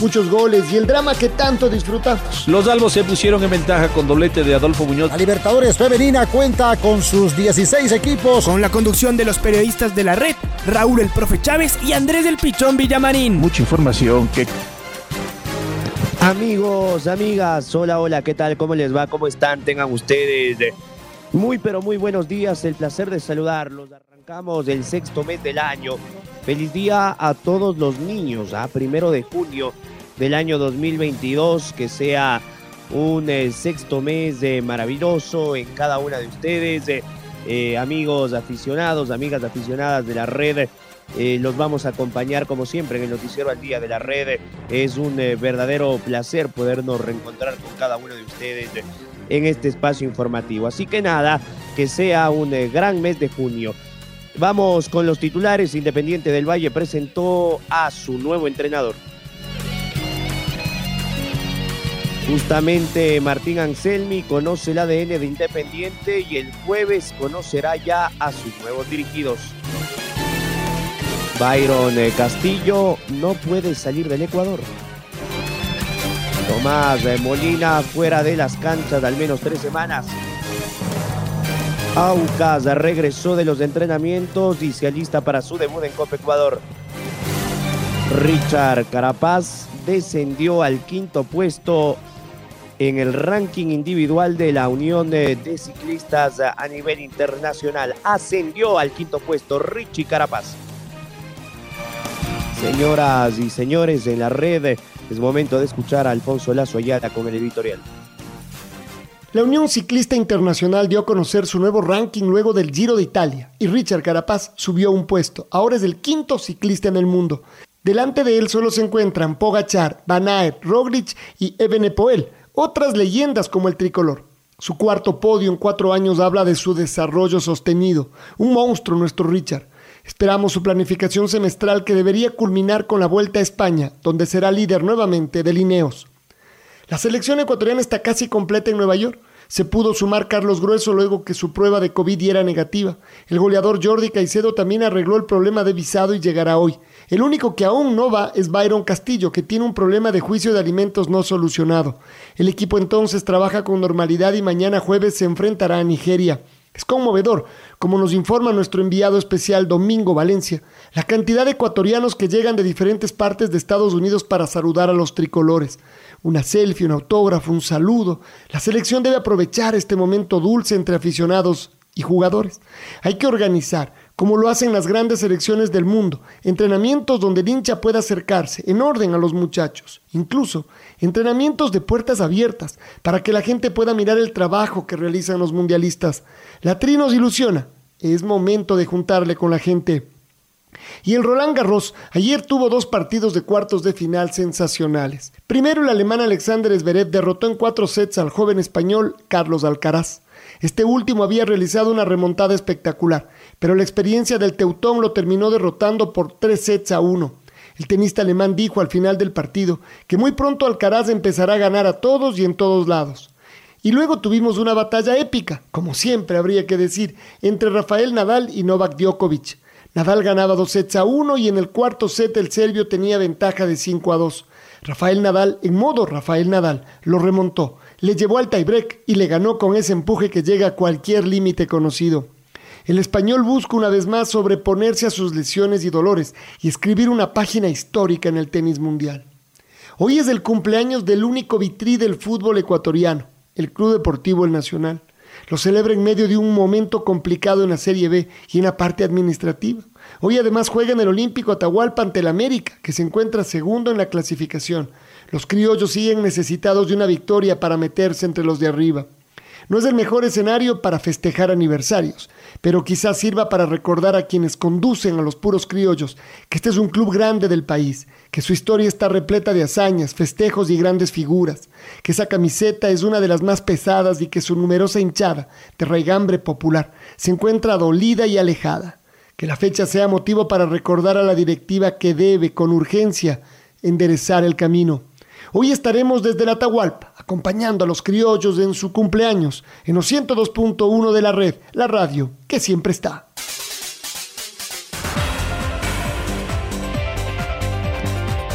muchos goles y el drama que tanto disfrutamos. Los albos se pusieron en ventaja con doblete de Adolfo Muñoz. La Libertadores Femenina cuenta con sus 16 equipos. Con la conducción de los periodistas de la red, Raúl el Profe Chávez y Andrés del Pichón Villamarín. Mucha información que... Amigos, amigas, hola, hola, ¿qué tal? ¿Cómo les va? ¿Cómo están? Tengan ustedes muy, pero muy buenos días. El placer de saludarlos. Arrancamos el sexto mes del año. Feliz día a todos los niños, a primero de junio del año 2022, que sea un eh, sexto mes de maravilloso en cada una de ustedes, eh, eh, amigos aficionados, amigas aficionadas de la red. los vamos a acompañar como siempre en el noticiero al día de la red. Es un verdadero placer podernos reencontrar con cada uno de ustedes en este espacio informativo. Así que nada, que sea un gran mes de junio. Vamos con los titulares. Independiente del Valle presentó a su nuevo entrenador. Justamente Martín Anselmi conoce el ADN de Independiente y el jueves conocerá ya a sus nuevos dirigidos. Byron eh, Castillo no puede salir del Ecuador. Tomás eh, Molina fuera de las canchas al menos tres semanas. Aucas regresó de los entrenamientos y se alista para su debut en Copa Ecuador. Richard Carapaz descendió al quinto puesto en el ranking individual de la Unión de, Ciclistas a nivel internacional. Ascendió al quinto puesto Richie Carapaz. Señoras y señores en la red, es momento de escuchar a Alfonso Lazo Ayala con el editorial. La Unión Ciclista Internacional dio a conocer su nuevo ranking luego del Giro de Italia y Richard Carapaz subió un puesto. Ahora es el quinto ciclista en el mundo. Delante de él solo se encuentran Pogachar, Van Aert, Roglic y Evenepoel, otras leyendas como el tricolor. Su cuarto podio en cuatro años habla de su desarrollo sostenido. Un monstruo nuestro Richard. Esperamos su planificación semestral que debería culminar con la Vuelta a España, donde será líder nuevamente de Lineos. La selección ecuatoriana está casi completa en Nueva York. Se pudo sumar Carlos Grueso luego que su prueba de COVID era negativa. El goleador Jordi Caicedo también arregló el problema de visado y llegará hoy. El único que aún no va es Byron Castillo, que tiene un problema de juicio de alimentos no solucionado. El equipo entonces trabaja con normalidad y mañana jueves se enfrentará a Nigeria. Es conmovedor, como nos informa nuestro enviado especial Domingo Valencia, la cantidad de ecuatorianos que llegan de diferentes partes de Estados Unidos para saludar a los tricolores. Una selfie, un autógrafo, un saludo. La selección debe aprovechar este momento dulce entre aficionados y jugadores. Hay que organizar, como lo hacen las grandes selecciones del mundo, entrenamientos donde el hincha pueda acercarse en orden a los muchachos, incluso entrenamientos de puertas abiertas para que la gente pueda mirar el trabajo que realizan los mundialistas. La tri nos ilusiona, es momento de juntarle con la gente. Y el Roland Garros ayer tuvo dos partidos de cuartos de final sensacionales. Primero el alemán Alexander Zverev derrotó en cuatro sets al joven español Carlos Alcaraz. Este último había realizado una remontada espectacular, pero la experiencia del Teutón lo terminó derrotando por tres sets a uno. El tenista alemán dijo al final del partido que muy pronto Alcaraz empezará a ganar a todos y en todos lados. Y luego tuvimos una batalla épica, como siempre habría que decir, entre Rafael Nadal y Novak Djokovic. Nadal ganaba dos sets a uno y en el cuarto set el serbio tenía ventaja de 5 a 2. Rafael Nadal, en modo Rafael Nadal, lo remontó, le llevó al tiebreak y le ganó con ese empuje que llega a cualquier límite conocido. El español busca una vez más sobreponerse a sus lesiones y dolores y escribir una página histórica en el tenis mundial. Hoy es el cumpleaños del único vitrí del fútbol ecuatoriano, el Club Deportivo El Nacional. Lo celebra en medio de un momento complicado en la Serie B y en la parte administrativa. Hoy además juega en el Olímpico Atahualpa ante el América, que se encuentra segundo en la clasificación. Los criollos siguen necesitados de una victoria para meterse entre los de arriba. No es el mejor escenario para festejar aniversarios, pero quizás sirva para recordar a quienes conducen a los puros criollos que este es un club grande del país, que su historia está repleta de hazañas, festejos y grandes figuras, que esa camiseta es una de las más pesadas y que su numerosa hinchada de raigambre popular se encuentra dolida y alejada Que la fecha sea motivo para recordar a la directiva que debe, con urgencia, enderezar el camino. Hoy estaremos desde la Atahualpa, acompañando a los criollos en su cumpleaños, en los 102.1 de la red, la radio, que siempre está.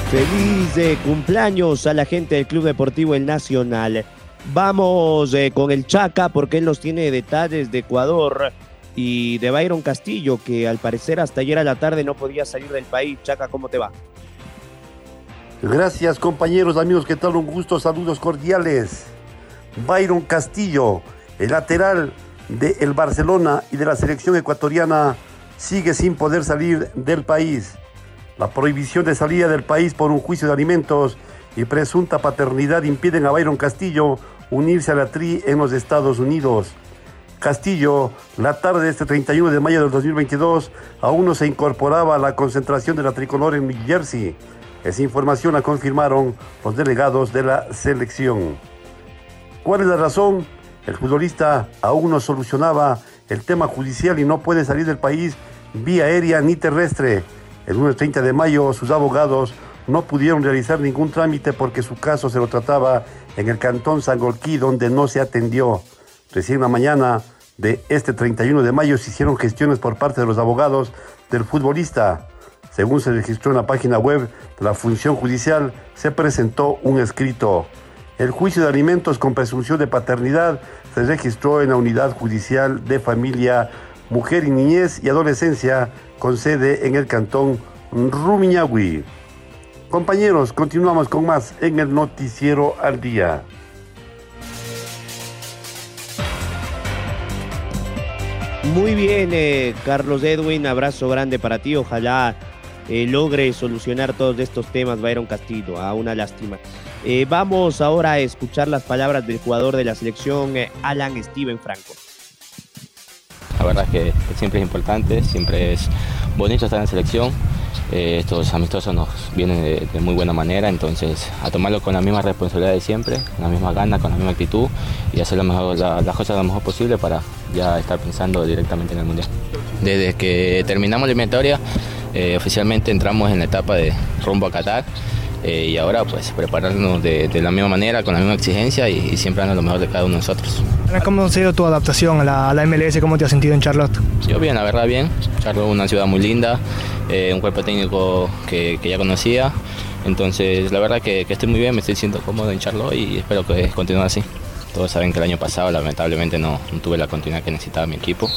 Feliz de cumpleaños a la gente del Club Deportivo El Nacional. Vamos eh, con el Chaca porque él nos tiene detalles de Ecuador y de Byron Castillo, que al parecer hasta ayer a la tarde no podía salir del país. Chaca, ¿cómo te va? Gracias compañeros, amigos, ¿qué tal? Un gusto, saludos cordiales. Byron Castillo, el lateral del Barcelona y de la selección ecuatoriana, sigue sin poder salir del país. La prohibición de salida del país por un juicio de alimentos y presunta paternidad impiden a Byron Castillo unirse a la TRI en los Estados Unidos. Castillo, la tarde de este 31 de mayo del 2022, aún no se incorporaba a la concentración de la tricolor en New Jersey. Esa información la confirmaron los delegados de la selección. ¿Cuál es la razón? El futbolista aún no solucionaba el tema judicial y no puede salir del país vía aérea ni terrestre. El lunes 30 de mayo sus abogados no pudieron realizar ningún trámite porque su caso se lo trataba en el cantón Sangolquí donde no se atendió. Recién la mañana de este 31 de mayo se hicieron gestiones por parte de los abogados del futbolista. Según se registró en la página web de la función judicial, se presentó un escrito. El juicio de alimentos con presunción de paternidad se registró en la unidad judicial de familia, mujer y niñez y adolescencia con sede en el cantón Rumiñahui. Compañeros, continuamos con más en el noticiero al día. Muy bien, eh, Carlos Edwin, abrazo grande para ti. Ojalá eh, logre solucionar todos estos temas, Byron Castillo. A una lástima. Eh, vamos ahora a escuchar las palabras del jugador de la selección, eh, Alan Steven Franco. La verdad es que, que siempre es importante, siempre es bonito estar en selección. Eh, estos amistosos nos vienen de, de, muy buena manera, entonces a tomarlo con la misma responsabilidad de siempre, con la misma gana, con la misma actitud y hacer lo mejor, la, las cosas lo mejor posible para ya estar pensando directamente en el Mundial. Desde que terminamos la eliminatoria, eh, oficialmente entramos en la etapa de rumbo a Qatar. Eh, y ahora pues prepararnos de, de, la misma manera, con la misma exigencia y, y, siempre dando lo mejor de cada uno de nosotros. ¿Cómo ha sido tu adaptación a la, a la, MLS? ¿Cómo te has sentido en Charlotte? Yo bien, la verdad bien. Charlotte es una ciudad muy linda, eh, un cuerpo técnico que, que, ya conocía. Entonces la verdad que, que, estoy muy bien, me estoy sintiendo cómodo en Charlotte y espero que continúe así. Todos saben que el año pasado lamentablemente no, no tuve la continuidad que necesitaba mi equipo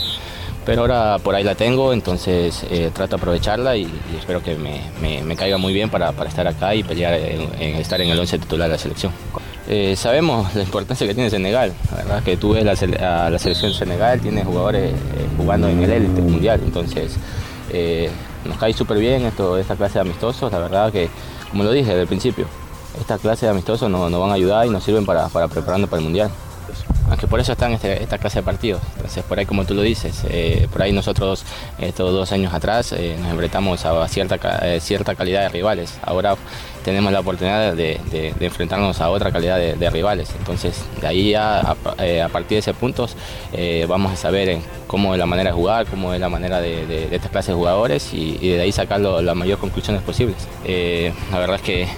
pero ahora por ahí la tengo, entonces eh, trato de aprovecharla y, espero que me, caiga muy bien para, estar acá y pelear en, estar en el 11 titular de la selección. Eh, sabemos la importancia que tiene Senegal, la verdad que tú ves la, a la selección de Senegal, tiene jugadores eh, jugando en el élite mundial, entonces nos cae súper bien esto, esta clase de amistosos, la verdad que, como lo dije desde el principio, esta clase de amistosos nos, nos van a ayudar y nos sirven para, para prepararnos para el mundial aunque por eso están este, esta clase de partidos. Entonces, por ahí, como tú lo dices, eh, por ahí nosotros estos dos años atrás eh, nos enfrentamos a cierta, eh, cierta calidad de rivales. Ahora tenemos la oportunidad de, de, de enfrentarnos a otra calidad de, de, rivales. Entonces, de ahí ya, a, a partir de ese punto, vamos a saber cómo es la manera de jugar, cómo es la manera de, esta clase de jugadores y, y, de ahí sacar las mayores conclusiones posibles. la verdad es que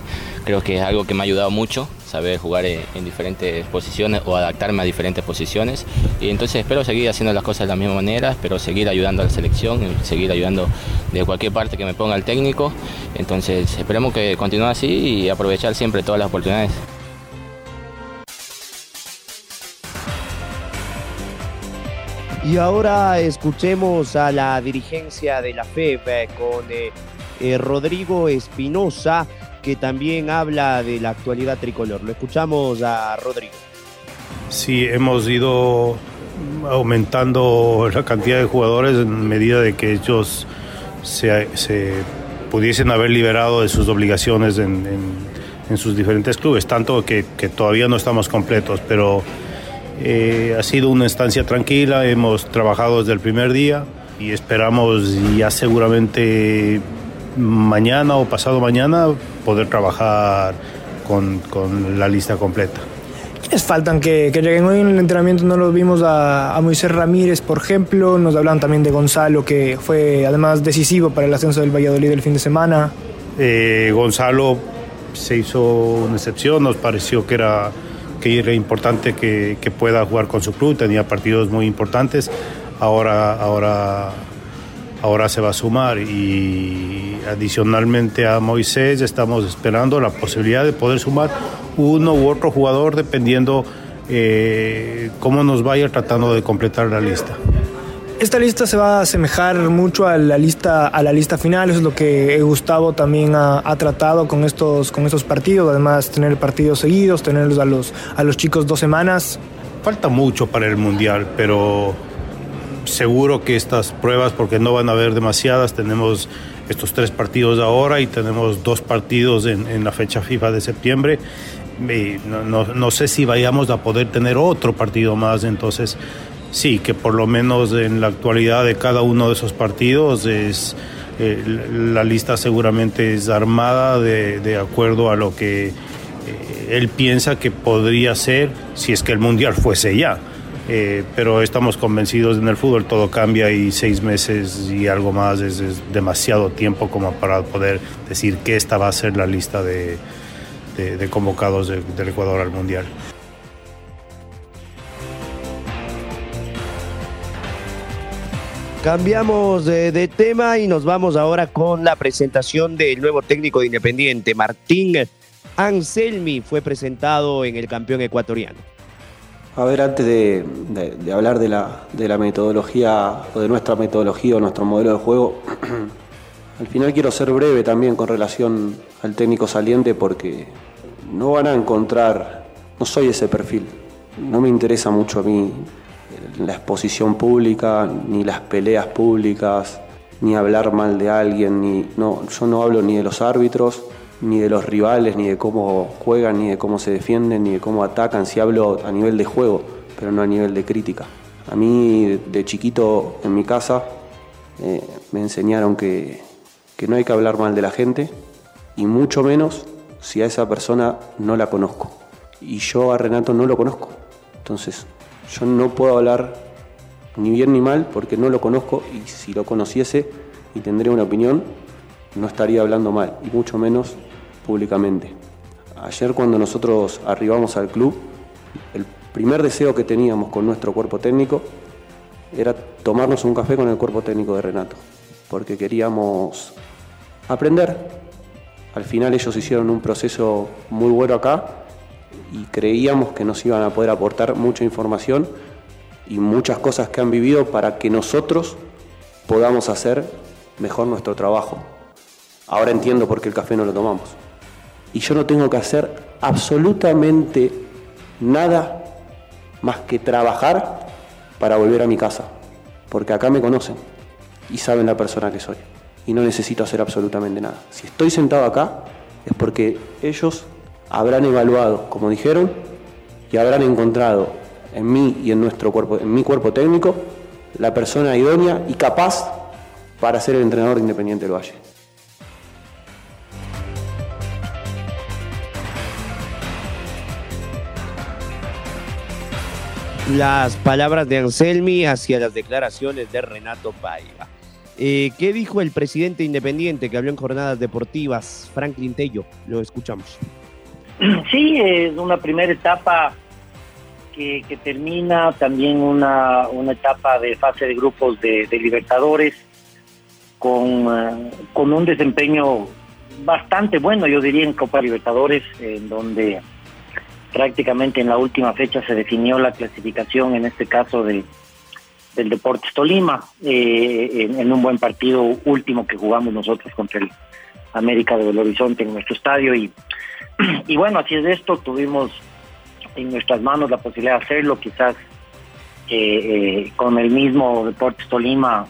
creo que es algo que me ha ayudado mucho saber jugar en, en, diferentes posiciones o adaptarme a diferentes posiciones. Y entonces espero seguir haciendo las cosas de la misma manera, espero seguir ayudando a la selección, seguir ayudando de cualquier parte que me ponga el técnico. Entonces esperemos que continúe así y aprovechar siempre todas las oportunidades. Y ahora escuchemos a la dirigencia de la FEB eh, con eh, eh, Rodrigo Espinosa que también habla de la actualidad tricolor. Lo escuchamos a Rodrigo. Sí, hemos ido aumentando la cantidad de jugadores en medida de que ellos se, se pudiesen haber liberado de sus obligaciones en, en, en sus diferentes clubes, tanto que, que, todavía no estamos completos, pero eh, ha sido una estancia tranquila, hemos trabajado desde el primer día y esperamos ya seguramente mañana o pasado mañana poder trabajar con, con la lista completa. ¿Quiénes faltan que, que, lleguen hoy en el entrenamiento? No lo vimos a, a, Moisés Ramírez, por ejemplo. Nos hablan también de Gonzalo, que fue además decisivo para el ascenso del Valladolid el fin de semana. Eh, Gonzalo se hizo una excepción, nos pareció que era, que era importante que, que, pueda jugar con su club, tenía partidos muy importantes. Ahora, ahora, ahora se va a sumar y adicionalmente a Moisés estamos esperando la posibilidad de poder sumar uno u otro jugador dependiendo eh, cómo nos vaya tratando de completar la lista. Esta lista se va a asemejar mucho a la lista, a la lista final, eso es lo que Gustavo también ha, ha, tratado con estos, con estos partidos, además tener partidos seguidos, tenerlos a los, a los chicos dos semanas. Falta mucho para el Mundial, pero seguro que estas pruebas, porque no van a haber demasiadas, tenemos estos tres partidos ahora y tenemos dos partidos en, la fecha FIFA de septiembre. No, sé si vayamos a poder tener otro partido más, entonces sí, que por lo menos en la actualidad de cada uno de esos partidos es eh, la lista seguramente es armada de, de acuerdo a lo que eh, él piensa que podría ser si es que el mundial fuese ya. Eh, pero estamos convencidos en el fútbol todo cambia y seis meses y algo más es, demasiado tiempo como para poder decir que esta va a ser la lista de convocados de, del Ecuador al Mundial. Cambiamos de, de, tema y nos vamos ahora con la presentación del nuevo técnico de Independiente, Martín Anselmi, fue presentado en el campeón ecuatoriano. A ver, antes de, hablar de la, de la, metodología o de nuestra metodología o nuestro modelo de juego, al final quiero ser breve también con relación al técnico saliente porque no van a encontrar, no soy ese perfil, no me interesa mucho a mí la exposición pública, ni las peleas públicas, ni hablar mal de alguien, ni, no, yo no hablo ni de los árbitros, ni de los rivales, ni de cómo juegan, ni de cómo se defienden, ni de cómo atacan, si hablo a nivel de juego, pero no a nivel de crítica. A mí de chiquito en mi casa eh, me enseñaron que, que no hay que hablar mal de la gente y mucho menos si a esa persona no la conozco. Y yo a Renato no lo conozco. Entonces yo no puedo hablar ni bien ni mal porque no lo conozco y si lo conociese y tendría una opinión, no estaría hablando mal, y mucho menos públicamente. Ayer cuando nosotros arribamos al club, el primer deseo que teníamos con nuestro cuerpo técnico era tomarnos un café con el cuerpo técnico de Renato, porque queríamos aprender. Al final ellos hicieron un proceso muy bueno acá y creíamos que nos iban a poder aportar mucha información y muchas cosas que han vivido para que nosotros podamos hacer mejor nuestro trabajo. Ahora entiendo por qué el café no lo tomamos. Y yo no tengo que hacer absolutamente nada más que trabajar para volver a mi casa. Porque acá me conocen y saben la persona que soy. Y no necesito hacer absolutamente nada. Si estoy sentado acá es porque ellos habrán evaluado, como dijeron, y habrán encontrado en mí y en nuestro cuerpo, en mi cuerpo técnico, la persona idónea y capaz para ser el entrenador de Independiente del Valle. Las palabras de Anselmi hacia las declaraciones de Renato Paiva. Eh, ¿Qué dijo el presidente independiente que habló en jornadas deportivas, Franklin Tello? Lo escuchamos. Sí, es una primera etapa que, que termina, también una, una, etapa de fase de grupos de, Libertadores con, uh, con, un desempeño bastante bueno, yo diría, en Copa Libertadores, en donde prácticamente en la última fecha se definió la clasificación, en este caso de, del Deportes Tolima, eh, en, un buen partido último que jugamos nosotros contra el América de Belo Horizonte en nuestro estadio. Y y bueno, así es esto, tuvimos en nuestras manos la posibilidad de hacerlo, quizás eh, eh, con el mismo Deportes Tolima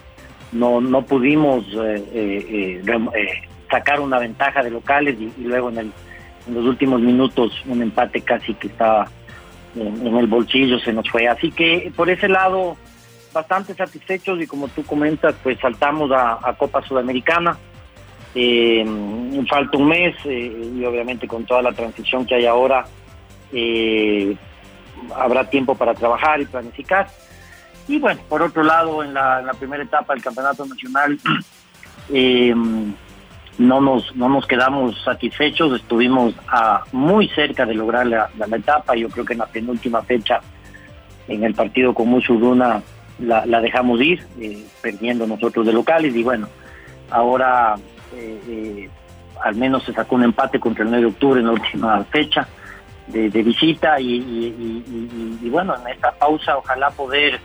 no, no pudimos eh, sacar una ventaja de locales y luego en, el, en, los últimos minutos un empate casi que estaba en, el bolsillo se nos fue. Así que por ese lado bastante satisfechos y como tú comentas, pues saltamos a, Copa Sudamericana. Eh, falta un mes eh, y obviamente con toda la transición que hay ahora, eh, habrá tiempo para trabajar y planificar. Y bueno, por otro lado, en la, en la primera etapa del Campeonato Nacional, no nos, no nos quedamos satisfechos, estuvimos a, muy cerca de lograr la, la, etapa, yo creo que en la penúltima fecha, en el partido con Musuruna, la, la dejamos ir, eh, perdiendo nosotros de locales, y bueno, ahora eh, eh, al menos se sacó un empate contra el 9 de octubre en la última fecha de, de visita, y, y, bueno, en esta pausa ojalá poder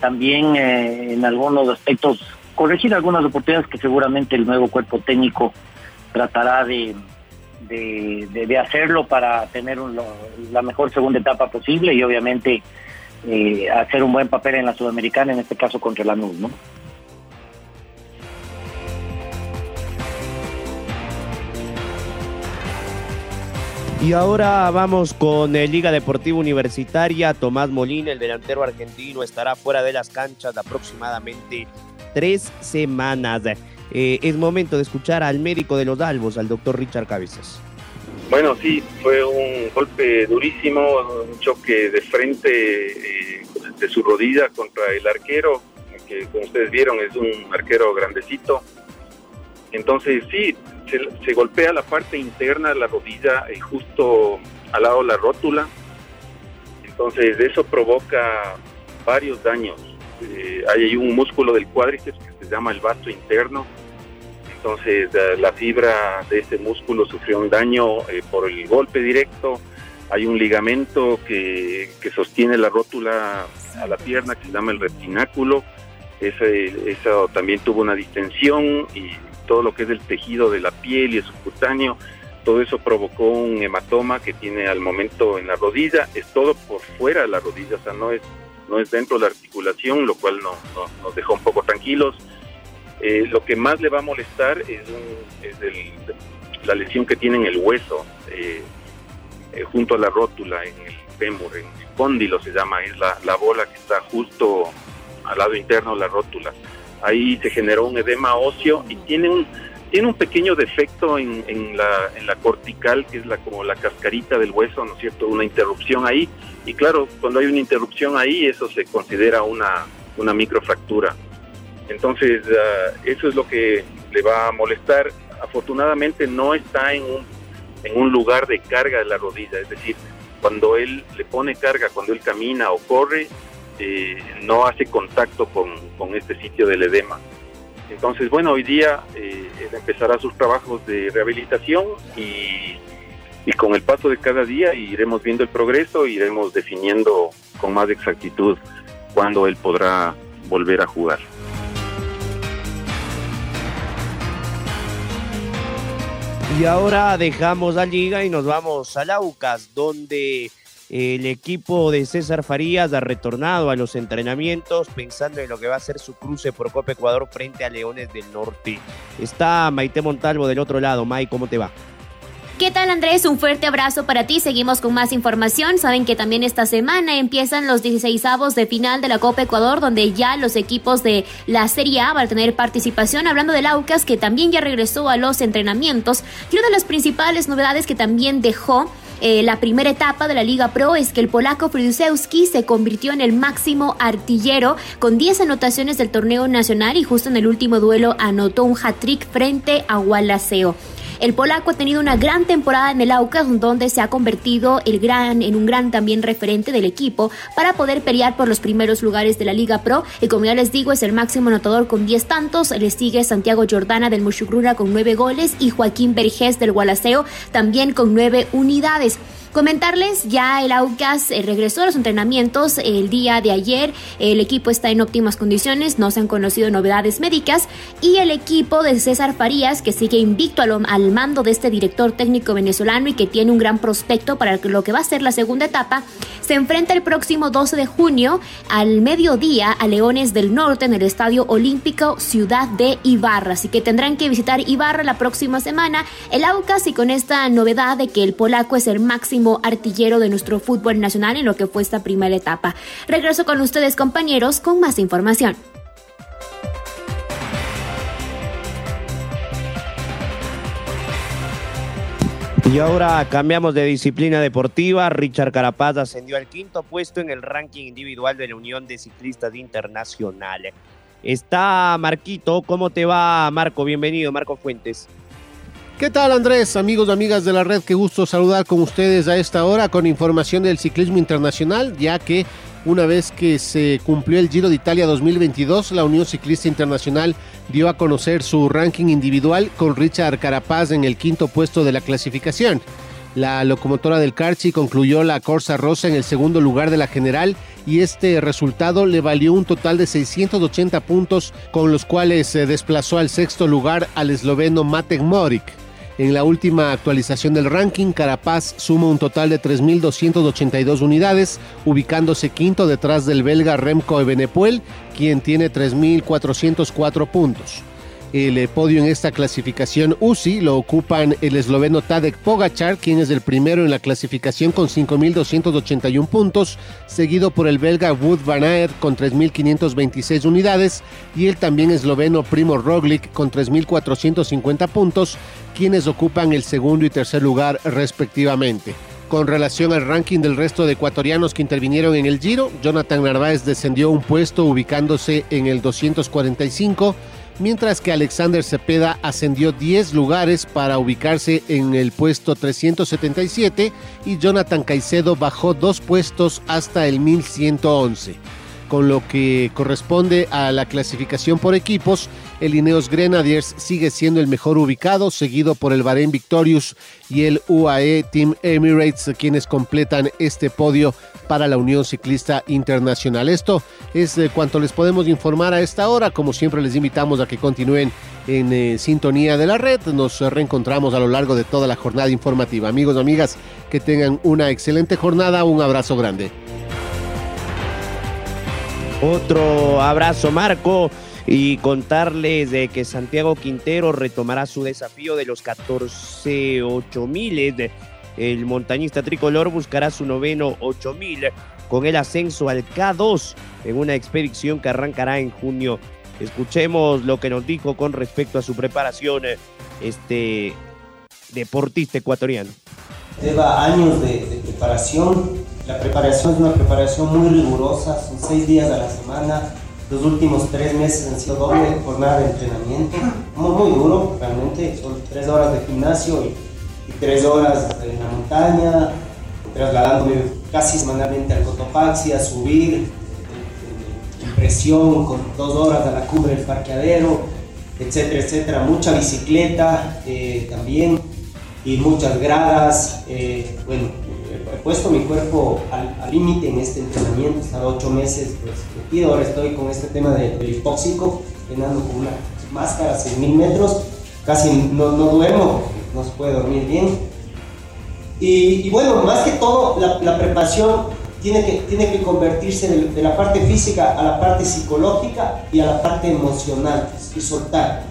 también eh, en algunos aspectos corregir algunas oportunidades que seguramente el nuevo cuerpo técnico tratará de, de, de, hacerlo para tener la mejor segunda etapa posible y obviamente eh, hacer un buen papel en la Sudamericana, en este caso contra la NUS, ¿no? Y ahora vamos con el Liga Deportiva Universitaria. Tomás Molina, el delantero argentino, estará fuera de las canchas aproximadamente tres semanas. Eh, es momento de escuchar al médico de los Albos, al doctor Richard Cabezas. Bueno, sí, fue un golpe durísimo, un choque de frente eh, de su rodilla contra el arquero, que como ustedes vieron es un arquero grandecito. Entonces sí, se, se golpea la parte interna de la rodilla y justo al lado de la rótula. Entonces eso provoca varios daños eh, hay un músculo del cuádriceps que se llama el vasto interno. Entonces eh, la fibra de ese músculo sufrió un daño eh, por el golpe directo. Hay un ligamento que, que, sostiene la rótula a la pierna que se llama el retináculo. Ese, eso también tuvo una distensión y todo lo que es el tejido de la piel y el subcutáneo, todo eso provocó un hematoma que tiene al momento en la rodilla. Es todo por fuera de la rodilla, o sea, no es no es dentro de la articulación, lo cual no, nos dejó un poco tranquilos. Eh, lo que más le va a molestar es, la lesión que tiene en el hueso, eh, eh, junto a la rótula, en el fémur, en el cóndilo se llama, es la, la bola que está justo al lado interno de la rótula. Ahí se generó un edema óseo y tiene un, tiene un pequeño defecto en, en, la, en la cortical, que es la, como la cascarita del hueso, ¿no es cierto? Una interrupción ahí. Y claro, cuando hay una interrupción ahí, eso se considera una, una microfractura. Entonces, uh, eso es lo que le va a molestar. Afortunadamente no está en un, en un lugar de carga de la rodilla, es decir, cuando él le pone carga, cuando él camina o corre, eh, no hace contacto con, con este sitio del edema. Entonces, bueno, hoy día eh, empezará sus trabajos de rehabilitación y, y, con el paso de cada día iremos viendo el progreso, iremos definiendo con más exactitud cuándo él podrá volver a jugar. Y ahora dejamos la liga y nos vamos a Laucas, donde el equipo de César Farías ha retornado a los entrenamientos pensando en lo que va a ser su cruce por Copa Ecuador frente a Leones del Norte. Está Maite Montalvo del otro lado. May, ¿cómo te va? ¿Qué tal Andrés? Un fuerte abrazo para ti. Seguimos con más información. Saben que también esta semana empiezan los 16 avos de final de la Copa Ecuador, donde ya los equipos de la Serie A van a tener participación. Hablando del Aucas, que también ya regresó a los entrenamientos. Y una de las principales novedades que también dejó eh, la primera etapa de la Liga Pro es que el polaco Fridzewski se convirtió en el máximo artillero con 10 anotaciones del torneo nacional y justo en el último duelo anotó un hat-trick frente a Gualaceo. El polaco ha tenido una gran temporada en el Aucas, donde se ha convertido el gran, en un gran también referente del equipo para poder pelear por los primeros lugares de la Liga Pro. Y como ya les digo, es el máximo anotador con 10 tantos. Le sigue Santiago Jordana del Mushugruna con 9 goles y Joaquín Vergés del Gualaceo también con 9 unidades. Comentarles, ya el Aucas eh, regresó a los entrenamientos el día de ayer. El equipo está en óptimas condiciones, no se han conocido novedades médicas. Y el equipo de César Farías, que sigue invicto al, al mando de este director técnico venezolano y que tiene un gran prospecto para lo que va a ser la segunda etapa, se enfrenta el próximo 12 de junio al mediodía a Leones del Norte en el Estadio Olímpico Ciudad de Ibarra. Así que tendrán que visitar Ibarra la próxima semana. El Aucas y con esta novedad de que el polaco es el máximo artillero de nuestro fútbol nacional en lo que fue esta primera etapa. Regreso con ustedes compañeros con más información. Y ahora cambiamos de disciplina deportiva. Richard Carapaz ascendió al quinto puesto en el ranking individual de la Unión de Ciclistas Internacionales. Está Marquito. ¿Cómo te va, Marco? Bienvenido, Marco Fuentes. ¿Qué tal Andrés, amigos y amigas de la red? Qué gusto saludar con ustedes a esta hora con información del ciclismo internacional, ya que una vez que se cumplió el Giro de Italia 2022, la Unión Ciclista Internacional dio a conocer su ranking individual con Richard Carapaz en el quinto puesto de la clasificación. La locomotora del Carchi concluyó la Corsa Rosa en el segundo lugar de la general y este resultado le valió un total de 680 puntos con los cuales se desplazó al sexto lugar al esloveno Matek Morik. En la última actualización del ranking, Carapaz suma un total de 3.282 unidades, ubicándose quinto detrás del belga Remco Evenepoel, quien tiene 3.404 puntos. El eh, podio en esta clasificación UCI lo ocupan el esloveno Tadek Pogachar, quien es el primero en la clasificación con 5.281 puntos, seguido por el belga Wood van Aert con 3.526 unidades y el también esloveno Primo Roglic con 3.450 puntos, quienes ocupan el segundo y tercer lugar respectivamente. Con relación al ranking del resto de ecuatorianos que intervinieron en el Giro, Jonathan Narváez descendió un puesto ubicándose en el 245 mientras que Alexander Cepeda ascendió 10 lugares para ubicarse en el puesto 377 y Jonathan Caicedo bajó dos puestos hasta el 1111 con lo que corresponde a la clasificación por equipos, el Ineos Grenadiers sigue siendo el mejor ubicado, seguido por el Bahrein Victorious y el UAE Team Emirates, quienes completan este podio para la Unión Ciclista Internacional. Esto es eh, cuanto les podemos informar a esta hora. Como siempre, les invitamos a que continúen en eh, sintonía de la red. Nos reencontramos a lo largo de toda la jornada informativa. Amigos amigas, que tengan una excelente jornada. Un abrazo grande. Otro abrazo, Marco. Y contarles de que Santiago Quintero retomará su desafío de los 14 miles. El montañista tricolor buscará su noveno 8000 con el ascenso al K2 en una expedición que arrancará en junio. Escuchemos lo que nos dijo con respecto a su preparación este deportista ecuatoriano. Lleva años de preparación, la preparación es una preparación muy rigurosa, son seis días a la semana. Los últimos tres meses han sido doble jornada de entrenamiento, muy, duro, realmente. Son tres horas de gimnasio y, tres horas en la montaña, trasladándome casi semanalmente al Cotopaxi a subir, impresión con dos horas a la cumbre del parqueadero, etcétera, etcétera. Mucha bicicleta eh, también y muchas gradas. Eh, bueno, puesto mi cuerpo al límite en este entrenamiento, he estado ocho meses pues, metido, ahora estoy con este tema del hipóxico, entrenando con una máscara a 6.000 metros, casi no, no, duermo, no se puede dormir bien. Y, bueno, más que todo, la, preparación tiene que, tiene que convertirse de, la parte física a la parte psicológica y a la parte emocional, y soltar.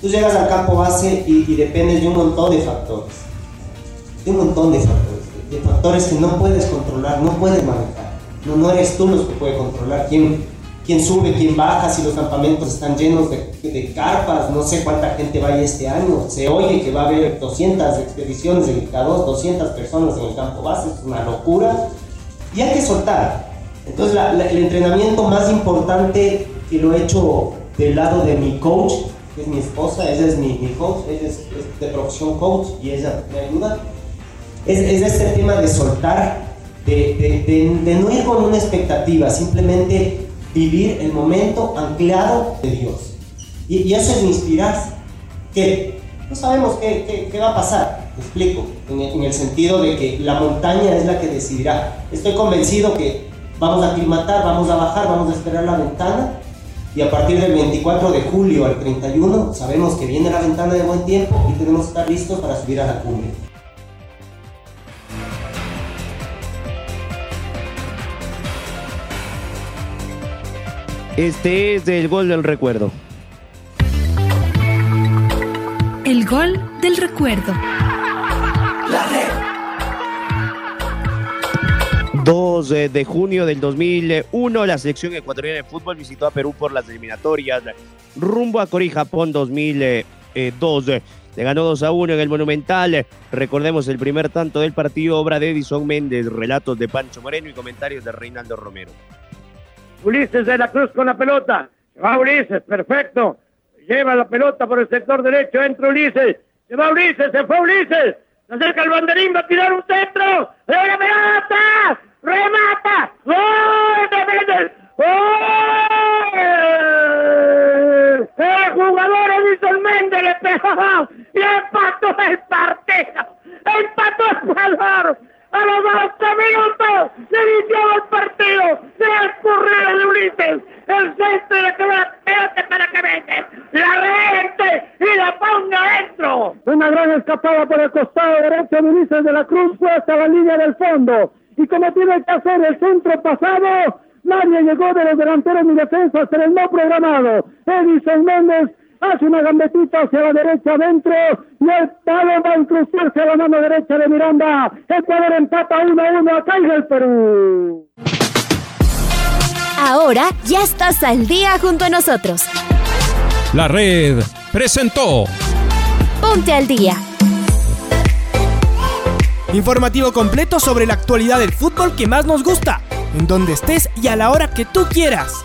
Tú llegas al campo base y, y dependes de un montón de factores, de un montón de factores de factores que no puedes controlar, no puedes manejar. No, no eres tú los que puede controlar quién, quién sube, quién baja, si los campamentos están llenos de, de, carpas, no sé cuánta gente vaya este año. Se oye que va a haber 200 expediciones de k 200 personas en el campo base, es una locura. Y hay que soltar. Entonces, el entrenamiento más importante que lo he hecho del lado de mi coach, que es mi esposa, ella es mi, mi coach, ella es, es de profesión coach y ella me ayuda es, es este tema de soltar, de, no ir con una expectativa, simplemente vivir el momento anclado de Dios. Y, eso es inspirarse. Que no sabemos qué, qué, va a pasar, te explico, en el, en el sentido de que la montaña es la que decidirá. Estoy convencido que vamos a aclimatar, vamos a bajar, vamos a esperar la ventana y a partir del 24 de julio al 31 sabemos que viene la ventana de buen tiempo y tenemos que estar listos para subir a la cumbre. Este es el gol del recuerdo. El gol del recuerdo. La red. 2 de junio del 2001, la selección ecuatoriana de fútbol visitó a Perú por las eliminatorias rumbo a Corea, Japón 2002. Le ganó 2 a 1 en el Monumental. Recordemos el primer tanto del partido, obra de Edison Méndez, relatos de Pancho Moreno y comentarios de Reinaldo Romero. Ulises de la Cruz con la pelota. Va Ulises, perfecto. Lleva la pelota por el sector derecho, entra Ulises. Se va Ulises, se fue Ulises. Se acerca el banderín, va a tirar un centro. ¡De la pelota! ¡Remata! ¡Gol de Méndez! ¡Gol! El jugador Edison Méndez le pegó y empató el partido. Empató el jugador. A los 12 minutos se inició el partido de escurrir de Ulises. El centro de la pelota para que Méndez la gente y la ponga dentro. Una gran escapada por el costado derecho de Ulises de la Cruz fue hasta la línea del fondo. Y como tiene que hacer el centro pasado, nadie llegó de los delanteros ni defensas en el no programado. Edison Méndez hace una gambetita hacia la derecha adentro y el balón va a incrustarse a la mano derecha de Miranda. Ecuador empata 1 a 1 acá en el Perú. Ahora ya estás al día junto a nosotros. La red presentó Ponte al día. Informativo completo sobre la actualidad del fútbol que más nos gusta, en donde estés y a la hora que tú quieras.